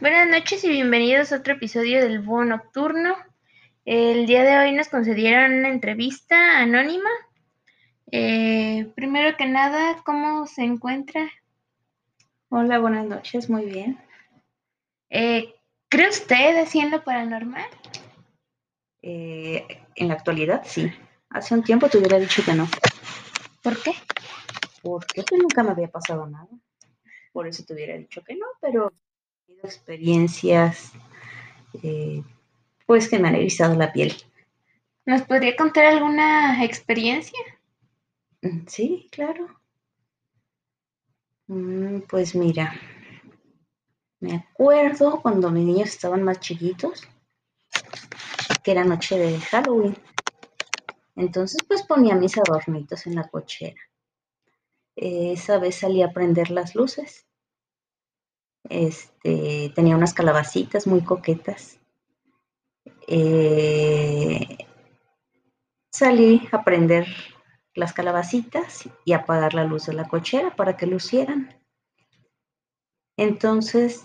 Buenas noches y bienvenidos a otro episodio del Búho Nocturno. El día de hoy nos concedieron una entrevista anónima. Eh, primero que nada, ¿cómo se encuentra? Hola, buenas noches, muy bien. Eh, ¿Cree usted haciendo paranormal? Eh, en la actualidad, sí. Hace un tiempo te hubiera dicho que no. ¿Por qué? Porque pues nunca me había pasado nada. Por eso te hubiera dicho que no, pero experiencias eh, pues que me han erizado la piel. ¿Nos podría contar alguna experiencia? Mm, Sí, claro. Mm, Pues mira, me acuerdo cuando mis niños estaban más chiquitos, que era noche de Halloween. Entonces, pues ponía mis adornitos en la cochera. Esa vez salí a prender las luces. Este, tenía unas calabacitas muy coquetas. Eh, salí a prender las calabacitas y apagar la luz de la cochera para que lucieran. Entonces,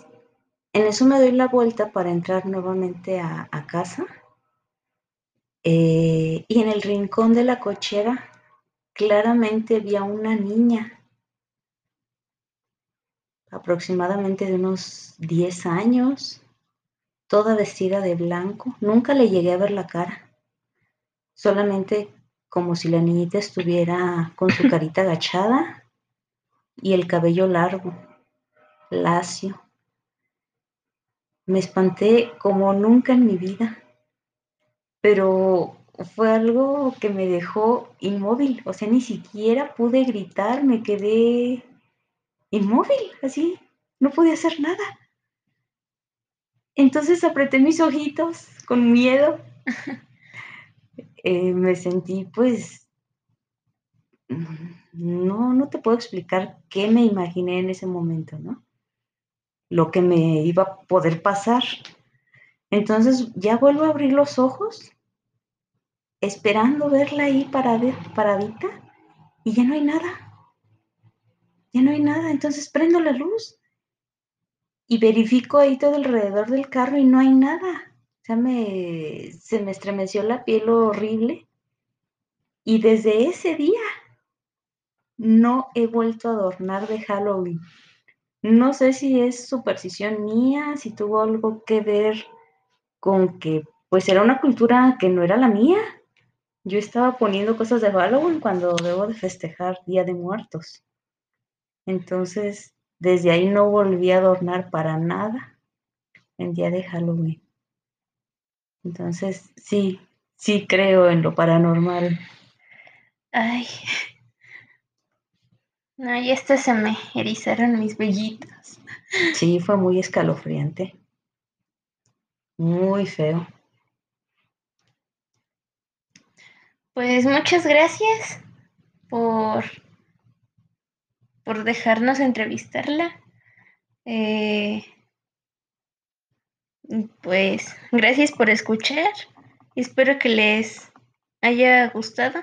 en eso me doy la vuelta para entrar nuevamente a, a casa. Eh, y en el rincón de la cochera claramente había una niña, aproximadamente de unos 10 años, toda vestida de blanco. Nunca le llegué a ver la cara, solamente como si la niñita estuviera con su carita agachada y el cabello largo, lacio. Me espanté como nunca en mi vida, pero fue algo que me dejó inmóvil, o sea, ni siquiera pude gritar, me quedé inmóvil, así, no podía hacer nada. Entonces apreté mis ojitos con miedo. Eh, me sentí pues, no, no te puedo explicar qué me imaginé en ese momento, ¿no? Lo que me iba a poder pasar. Entonces ya vuelvo a abrir los ojos, esperando verla ahí paradita, y ya no hay nada. Ya no hay nada. Entonces prendo la luz y verifico ahí todo alrededor del carro y no hay nada. O sea, me, se me estremeció la piel horrible. Y desde ese día no he vuelto a adornar de Halloween. No sé si es superstición mía, si tuvo algo que ver con que pues era una cultura que no era la mía. Yo estaba poniendo cosas de Halloween cuando debo de festejar Día de Muertos. Entonces, desde ahí no volví a adornar para nada en día de Halloween. Entonces, sí, sí creo en lo paranormal. Ay. No, y hasta se me erizaron mis vellitos. Sí, fue muy escalofriante. Muy feo. Pues muchas gracias por, por dejarnos entrevistarla. Eh, pues gracias por escuchar. Espero que les haya gustado.